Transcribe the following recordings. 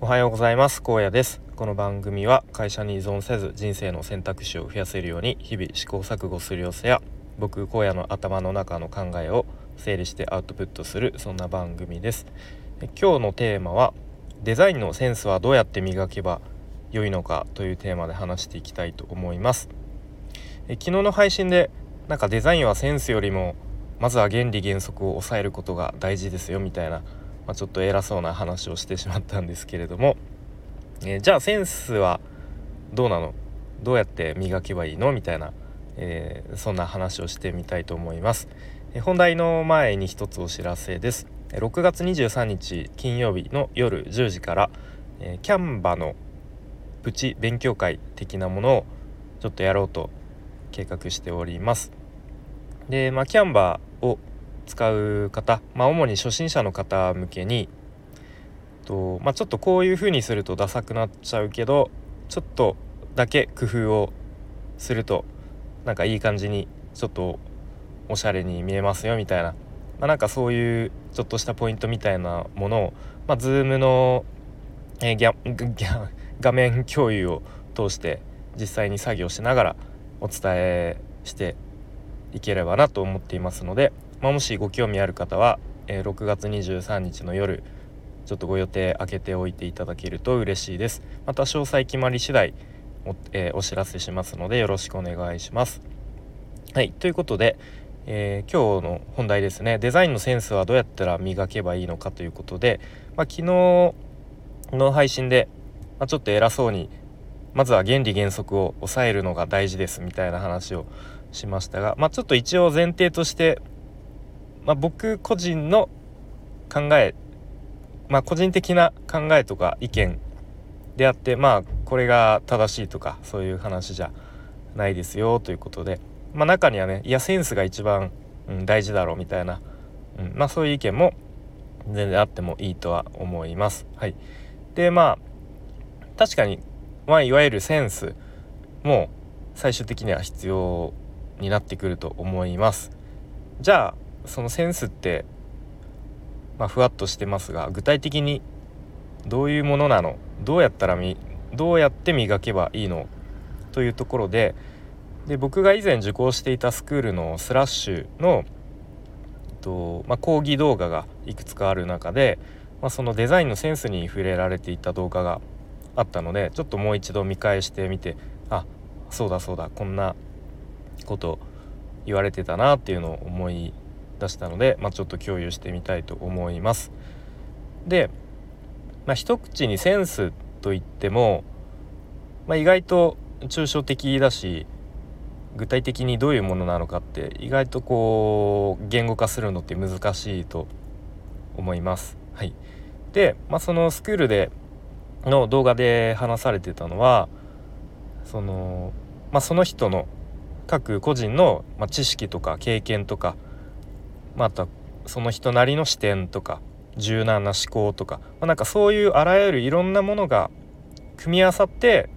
おはようございます。高野です。この番組は会社に依存せず人生の選択肢を増やせるように日々試行錯誤する様子や僕荒野の頭の中の考えを整理してアウトプットするそんな番組です。今日のテーマはデザインのセンスはどうやって磨けば良いのかというテーマで話していきたいと思います。え昨日の配信でなんかデザインはセンスよりもまずは原理原則を抑えることが大事ですよみたいなまあ、ちょっと偉そうな話をしてしまったんですけれども、えー、じゃあセンスはどうなの？どうやって磨けばいいの？みたいな、えー、そんな話をしてみたいと思います、えー、本題の前に一つお知らせです。6月23日金曜日の夜10時から、えキャンバのプチ勉強会的なものをちょっとやろうと計画しております。でまあキャンバを使う方、まあ、主に初心者の方向けにと、まあ、ちょっとこういう風にするとダサくなっちゃうけどちょっとだけ工夫をするとなんかいい感じにちょっとおしゃれに見えますよみたいな、まあ、なんかそういうちょっとしたポイントみたいなものを、まあ、Zoom の、えー、ギャギャ画面共有を通して実際に作業しながらお伝えしていければなと思っていますのでまあ、もしご興味ある方は、えー、6月23日の夜ちょっとご予定空けておいていただけると嬉しいです。また詳細決まり次第お,、えー、お知らせしますのでよろしくお願いします。はいということで、えー、今日の本題ですね。デザインのセンスはどうやったら磨けばいいのかということで、まあ、昨日の配信で、まあ、ちょっと偉そうにまずは原理原則を抑えるのが大事ですみたいな話をしましたが、まあ、ちょっと一応前提としてまあ、僕個人の考え、まあ、個人的な考えとか意見であってまあこれが正しいとかそういう話じゃないですよということで、まあ、中にはねいやセンスが一番、うん、大事だろうみたいな、うん、まあそういう意見も全然あってもいいとは思います。はい、でまあ確かに、まあ、いわゆるセンスも最終的には必要になってくると思います。じゃあそのセンスって、まあ、ふわっとしてますが具体的にどういうものなのどうやったらみどうやって磨けばいいのというところでで僕が以前受講していたスクールのスラッシュの、とまあ、講義動画がいくつかある中で、まあ、そのデザインのセンスに触れられていた動画があったのでちょっともう一度見返してみてあそうだそうだこんなこと言われてたなっていうのを思い出したので、まあ、ちょっと共有してみたいと思います。で、まあ、一口にセンスといっても、まあ、意外と抽象的だし具体的にどういうものなのかって意外とこう言語化するのって難しいと思います。はい、で、まあ、そのスクールでの動画で話されてたのはその,、まあ、その人の各個人の、まあ、知識とか経験とかまたその人なりの視点とか柔軟な思考とか、まあ、なんかそういうあらゆるいろんなものが組み合わさって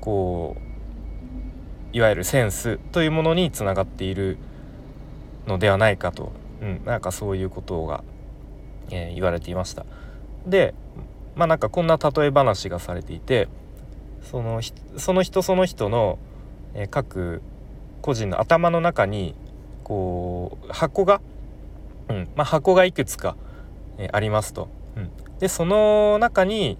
こういわゆるセンスというものにつながっているのではないかと、うん、なんかそういうことが、えー、言われていました。でまあなんかこんな例え話がされていてそのその人その人の、えー、各個人の頭の中にこう箱がうん。まあ、箱がいくつか、え、ありますと。うん、でその中に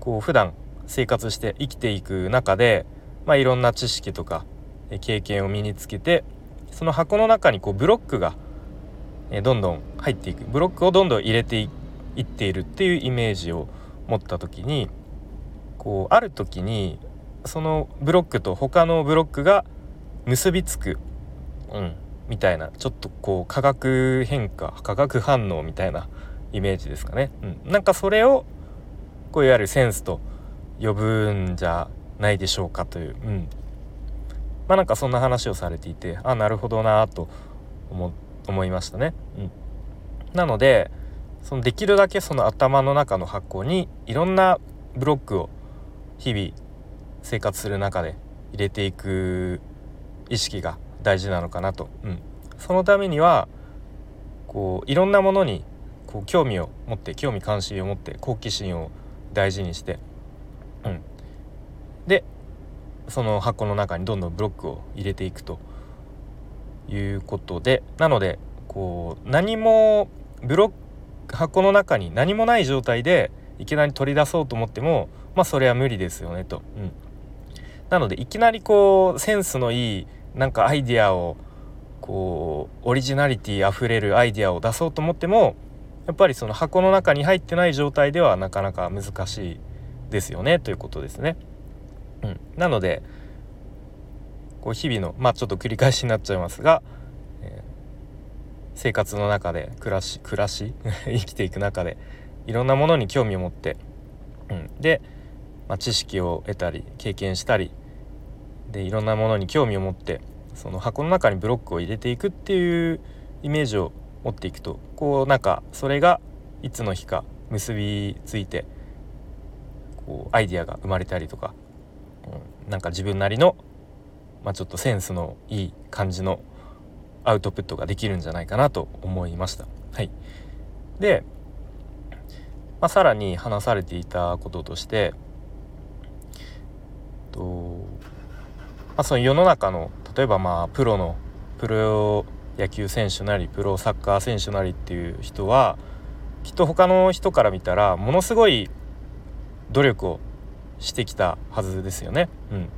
こう普段生活して生きていく中で、まあ、いろんな知識とか、え、経験を身につけてその箱の中にこうブロックが、え、どんどん入っていく。ブロックをどんどん入れていっているっていうイメージを持った時にこうある時にそのブロックと他のブロックが結びつく、うん、みたいなちょっとこう化学変化化学反応みたいなイメージですかね、うん、なんかそれをこういわゆるセンスと呼ぶんじゃないでしょうかという、うん、まあなんかそんな話をされていてあなるほどなと思思いましたね。うん、なのでそのできるだけその頭の中の箱にいろんなブロックを日々生活する中で入れていく意識が大事なのかなと、うん、そのためにはこういろんなものにこう興味を持って興味関心を持って好奇心を大事にして、うん、でその箱の中にどんどんブロックを入れていくということでなのでこう何もブロック箱の中に何もない状態でいきなり取り出そうと思ってもまあそれは無理ですよねと。うん、なのでいきなりこうセンスのいいなんかアイディアをこうオリジナリティあふれるアイデアを出そうと思ってもやっぱりその箱の中に入ってない状態ではなかなか難しいですよねということですね。うん、なのでこう日々のまあちょっと繰り返しになっちゃいますが、えー、生活の中で暮らし暮らし 生きていく中でいろんなものに興味を持って、うん、で、まあ、知識を得たり経験したりでいろんなものに興味を持ってその箱の中にブロックを入れていくっていうイメージを持っていくとこうなんかそれがいつの日か結びついてこうアイディアが生まれたりとか、うん、なんか自分なりの、まあ、ちょっとセンスのいい感じのアウトプットができるんじゃないかなと思いました。はい、で、まあ、さらに話されていたこととしてと、まあ、その世の中の例えばまあプロのプロ野球選手なりプロサッカー選手なりっていう人はきっと他の人から見たらものすごい努力をしてきたはずですよね。うん、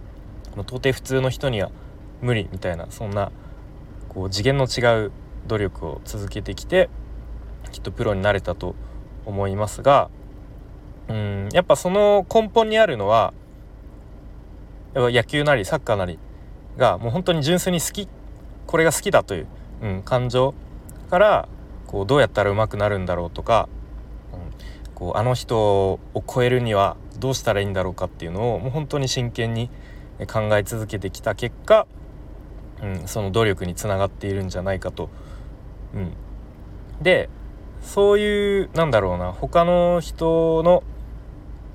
到底普通の人には無理みたいなそんなこう次元の違う努力を続けてきてきっとプロになれたと思いますがうんやっぱその根本にあるのは野球なりサッカーなりがもう本当に純粋に好きこれが好きだという、うん、感情からこうどうやったらうまくなるんだろうとか、うん、こうあの人を超えるにはどうしたらいいんだろうかっていうのをもう本当に真剣に考え続けてきた結果、うん、その努力につながっているんじゃないかと。うん、でそういうなんだろうな他の人の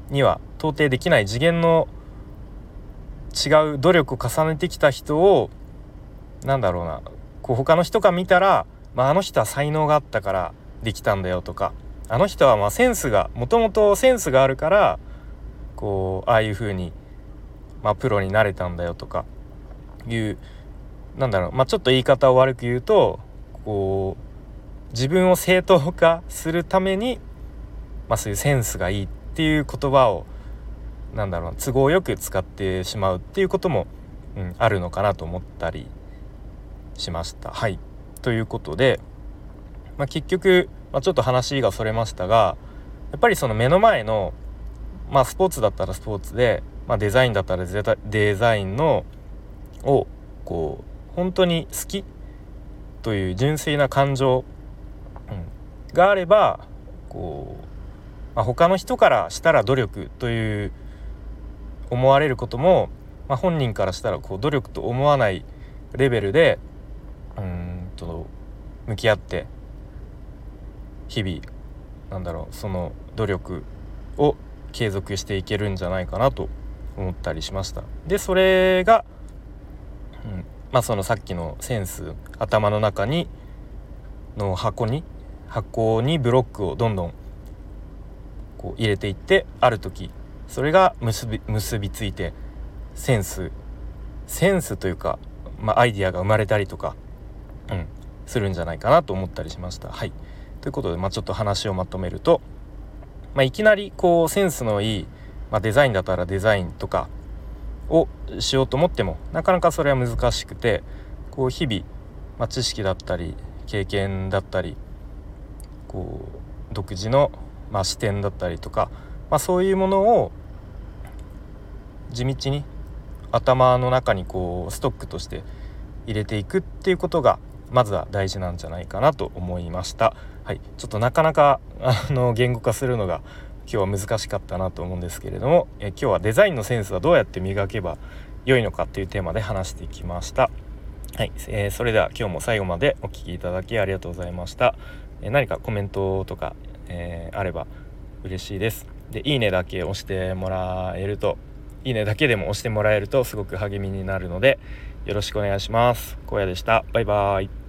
には到底できない次元の違う努力を重ねてきた人をなんだろうなこう他の人が見たら、まあ、あの人は才能があったからできたんだよとかあの人はまセンスがもともとセンスがあるからこうああいう風にまあプロになれたんだよとかいうなんだろうまあちょっと言い方を悪く言うとこう自分を正当化するためにまあそういうセンスがいいっていう言葉をなんだろう都合よく使ってしまうっていうことも、うん、あるのかなと思ったりしました。はいということで、まあ、結局、まあ、ちょっと話がそれましたがやっぱりその目の前の、まあ、スポーツだったらスポーツで、まあ、デザインだったらデザインのをこう本当に好きという純粋な感情、うん、があればこう、まあ、他の人からしたら努力という思われることも、まあ、本人からしたらこう努力と思わないレベルでうんと向き合って日々なんだろうその努力を継続していけるんじゃないかなと思ったりしました。でそれが、うん、まあそのさっきのセンス頭の中にの箱に箱にブロックをどんどんこう入れていってある時それが結び結びついてセンスセンスというか、まあ、アイディアが生まれたりとか、うん、するんじゃないかなと思ったりしました。はいということで、まあ、ちょっと話をまとめると、まあ、いきなりこうセンスのいい、まあ、デザインだったらデザインとかをしようと思ってもなかなかそれは難しくてこう日々、まあ、知識だったり経験だったりこう独自の、まあ、視点だったりとか、まあ、そういうものを地道に頭の中にこうストックとして入れていくっていうことがまずは大事なんじゃないかなと思いました。はい、ちょっとなかなかあの言語化するのが今日は難しかったなと思うんですけれどもえ今日はデザインのセンスはどうやって磨けば良いのかっていうテーマで話してきました。はい、えー、それでは今日も最後までお聴きいただきありがとうございました。え、何かコメントとか、えー、あれば嬉しいです。でいいねだけ押してもらえるといいねだけでも押してもらえるとすごく励みになるのでよろしくお願いします。荒野でした。バイバーイ。